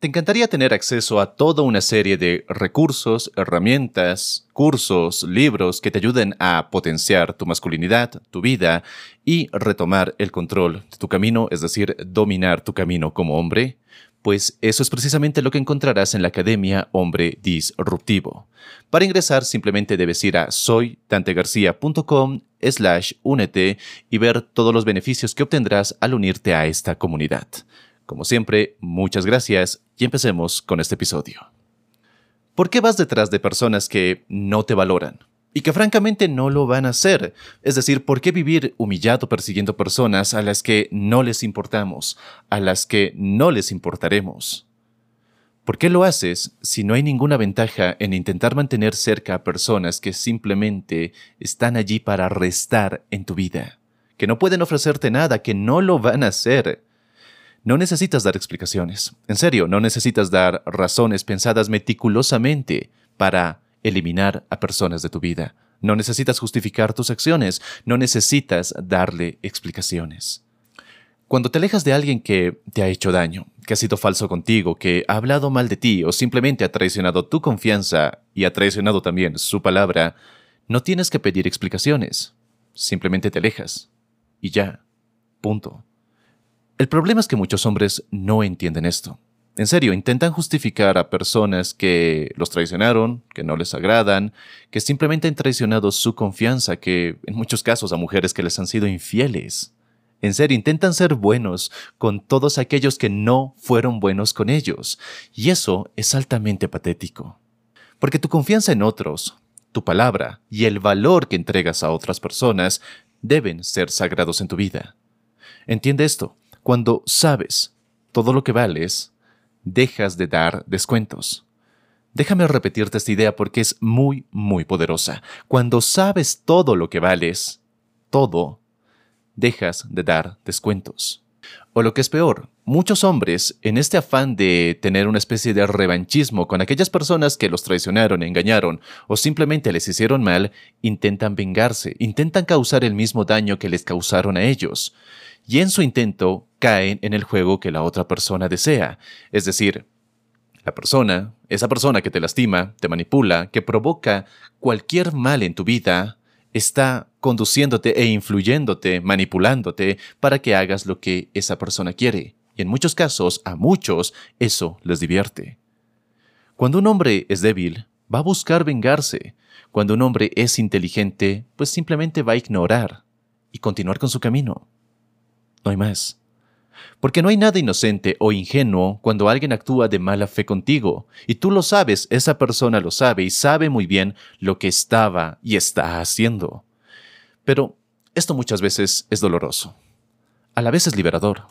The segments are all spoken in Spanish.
Te encantaría tener acceso a toda una serie de recursos, herramientas, cursos, libros que te ayuden a potenciar tu masculinidad, tu vida y retomar el control de tu camino, es decir, dominar tu camino como hombre. Pues eso es precisamente lo que encontrarás en la Academia Hombre Disruptivo. Para ingresar simplemente debes ir a soytantegarcia.com slash únete y ver todos los beneficios que obtendrás al unirte a esta comunidad. Como siempre, muchas gracias y empecemos con este episodio. ¿Por qué vas detrás de personas que no te valoran? Y que francamente no lo van a hacer. Es decir, ¿por qué vivir humillado persiguiendo personas a las que no les importamos, a las que no les importaremos? ¿Por qué lo haces si no hay ninguna ventaja en intentar mantener cerca a personas que simplemente están allí para restar en tu vida? Que no pueden ofrecerte nada, que no lo van a hacer. No necesitas dar explicaciones. En serio, no necesitas dar razones pensadas meticulosamente para eliminar a personas de tu vida. No necesitas justificar tus acciones. No necesitas darle explicaciones. Cuando te alejas de alguien que te ha hecho daño, que ha sido falso contigo, que ha hablado mal de ti o simplemente ha traicionado tu confianza y ha traicionado también su palabra, no tienes que pedir explicaciones. Simplemente te alejas. Y ya. Punto. El problema es que muchos hombres no entienden esto. En serio, intentan justificar a personas que los traicionaron, que no les agradan, que simplemente han traicionado su confianza, que en muchos casos a mujeres que les han sido infieles. En serio, intentan ser buenos con todos aquellos que no fueron buenos con ellos. Y eso es altamente patético. Porque tu confianza en otros, tu palabra y el valor que entregas a otras personas deben ser sagrados en tu vida. Entiende esto. Cuando sabes todo lo que vales, dejas de dar descuentos. Déjame repetirte esta idea porque es muy, muy poderosa. Cuando sabes todo lo que vales, todo, dejas de dar descuentos. O lo que es peor, muchos hombres, en este afán de tener una especie de revanchismo con aquellas personas que los traicionaron, engañaron o simplemente les hicieron mal, intentan vengarse, intentan causar el mismo daño que les causaron a ellos y en su intento caen en el juego que la otra persona desea. Es decir, la persona, esa persona que te lastima, te manipula, que provoca cualquier mal en tu vida, está conduciéndote e influyéndote, manipulándote para que hagas lo que esa persona quiere. Y en muchos casos, a muchos, eso les divierte. Cuando un hombre es débil, va a buscar vengarse. Cuando un hombre es inteligente, pues simplemente va a ignorar y continuar con su camino. No hay más. Porque no hay nada inocente o ingenuo cuando alguien actúa de mala fe contigo, y tú lo sabes, esa persona lo sabe y sabe muy bien lo que estaba y está haciendo. Pero esto muchas veces es doloroso. A la vez es liberador.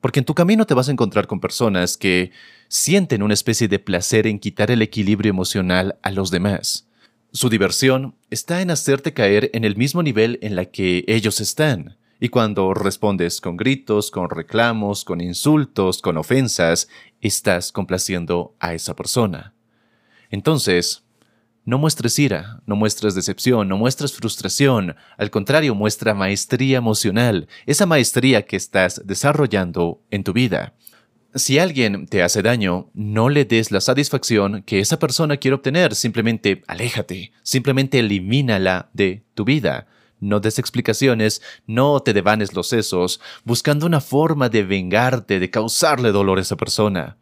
Porque en tu camino te vas a encontrar con personas que sienten una especie de placer en quitar el equilibrio emocional a los demás. Su diversión está en hacerte caer en el mismo nivel en la que ellos están y cuando respondes con gritos, con reclamos, con insultos, con ofensas, estás complaciendo a esa persona. Entonces, no muestres ira, no muestres decepción, no muestres frustración, al contrario, muestra maestría emocional, esa maestría que estás desarrollando en tu vida. Si alguien te hace daño, no le des la satisfacción que esa persona quiere obtener, simplemente aléjate, simplemente elimínala de tu vida no des explicaciones, no te devanes los sesos, buscando una forma de vengarte, de causarle dolor a esa persona.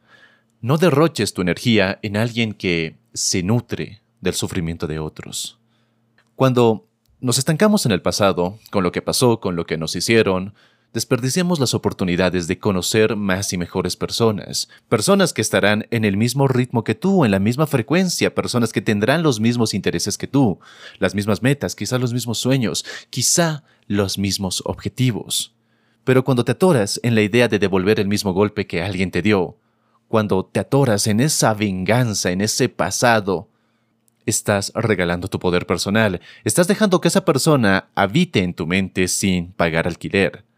No derroches tu energía en alguien que se nutre del sufrimiento de otros. Cuando nos estancamos en el pasado, con lo que pasó, con lo que nos hicieron, desperdiciamos las oportunidades de conocer más y mejores personas, personas que estarán en el mismo ritmo que tú, en la misma frecuencia, personas que tendrán los mismos intereses que tú, las mismas metas, quizá los mismos sueños, quizá los mismos objetivos. Pero cuando te atoras en la idea de devolver el mismo golpe que alguien te dio, cuando te atoras en esa venganza, en ese pasado, estás regalando tu poder personal, estás dejando que esa persona habite en tu mente sin pagar alquiler.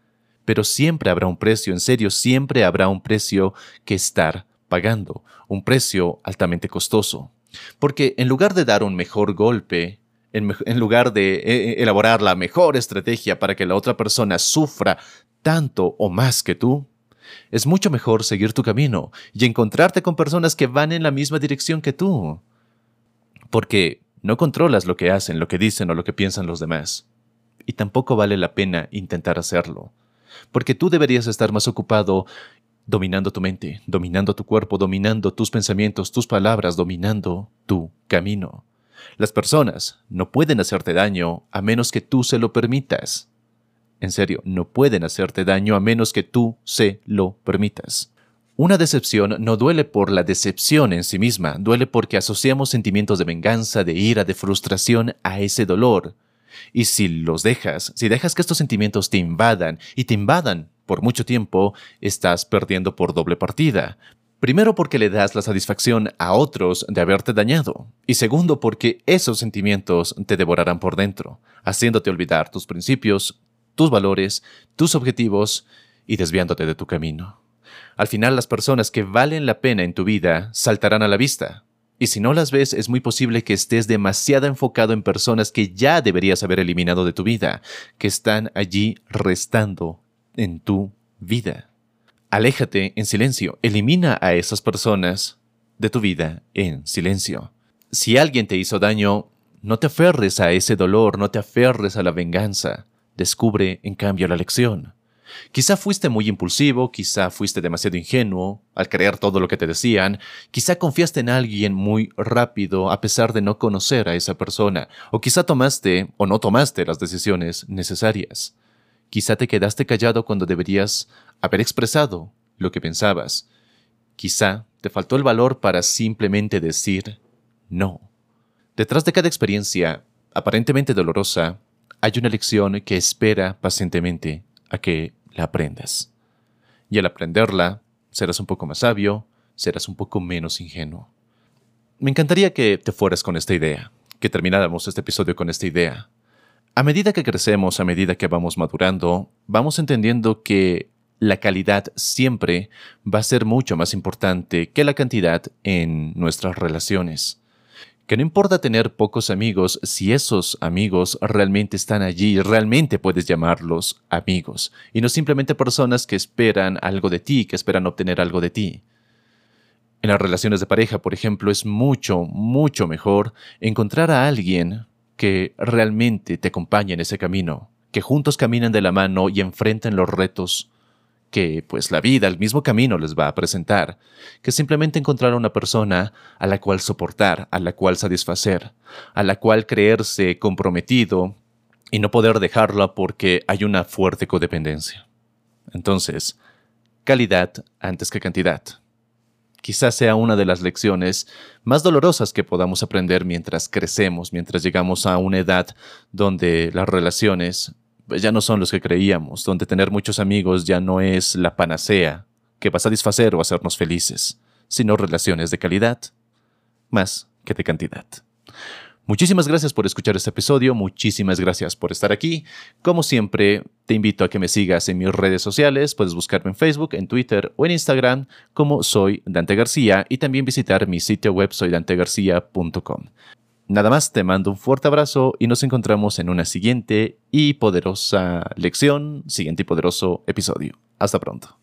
Pero siempre habrá un precio, en serio, siempre habrá un precio que estar pagando, un precio altamente costoso. Porque en lugar de dar un mejor golpe, en, lugar de eh, eh, elaborar la mejor estrategia para que la otra persona sufra tanto o más que tú, es mucho mejor seguir tu camino y encontrarte con personas que van en la misma dirección que tú. Porque no controlas lo que hacen, lo que dicen o lo que piensan los demás. Y tampoco vale la pena intentar hacerlo. Porque tú deberías estar más ocupado dominando tu mente, dominando tu cuerpo, dominando tus pensamientos, tus palabras, dominando tu camino. Las personas no pueden hacerte daño a menos que tú se lo permitas. En serio, no pueden hacerte daño a menos que tú se lo permitas. Una decepción no duele por la decepción en sí misma, duele porque asociamos sentimientos de venganza, de ira, de frustración a ese dolor. Y si los dejas, si dejas que estos sentimientos te invadan y te invadan por mucho tiempo, estás perdiendo por doble partida. Primero porque le das la satisfacción a otros de haberte dañado. Y segundo porque esos sentimientos te devorarán por dentro, haciéndote olvidar tus principios, tus valores, tus objetivos y desviándote de tu camino. Al final las personas que valen la pena en tu vida saltarán a la vista. Y si no las ves, es muy posible que estés demasiado enfocado en personas que ya deberías haber eliminado de tu vida, que están allí restando en tu vida. Aléjate en silencio. Elimina a esas personas de tu vida en silencio. Si alguien te hizo daño, no te aferres a ese dolor, no te aferres a la venganza. Descubre, en cambio, la lección. Quizá fuiste muy impulsivo, quizá fuiste demasiado ingenuo al creer todo lo que te decían, quizá confiaste en alguien muy rápido a pesar de no conocer a esa persona, o quizá tomaste o no tomaste las decisiones necesarias. Quizá te quedaste callado cuando deberías haber expresado lo que pensabas. Quizá te faltó el valor para simplemente decir no. Detrás de cada experiencia, aparentemente dolorosa, hay una lección que espera pacientemente a que la aprendas. Y al aprenderla, serás un poco más sabio, serás un poco menos ingenuo. Me encantaría que te fueras con esta idea, que termináramos este episodio con esta idea. A medida que crecemos, a medida que vamos madurando, vamos entendiendo que la calidad siempre va a ser mucho más importante que la cantidad en nuestras relaciones. Que no importa tener pocos amigos si esos amigos realmente están allí, realmente puedes llamarlos amigos, y no simplemente personas que esperan algo de ti, que esperan obtener algo de ti. En las relaciones de pareja, por ejemplo, es mucho, mucho mejor encontrar a alguien que realmente te acompañe en ese camino, que juntos caminen de la mano y enfrenten los retos que pues la vida, el mismo camino les va a presentar, que simplemente encontrar a una persona a la cual soportar, a la cual satisfacer, a la cual creerse comprometido y no poder dejarla porque hay una fuerte codependencia. Entonces, calidad antes que cantidad. Quizás sea una de las lecciones más dolorosas que podamos aprender mientras crecemos, mientras llegamos a una edad donde las relaciones pues ya no son los que creíamos, donde tener muchos amigos ya no es la panacea que va a satisfacer o hacernos felices, sino relaciones de calidad, más que de cantidad. Muchísimas gracias por escuchar este episodio, muchísimas gracias por estar aquí. Como siempre, te invito a que me sigas en mis redes sociales, puedes buscarme en Facebook, en Twitter o en Instagram como soy Dante García y también visitar mi sitio web soydantegarcía.com. Nada más, te mando un fuerte abrazo y nos encontramos en una siguiente y poderosa lección, siguiente y poderoso episodio. Hasta pronto.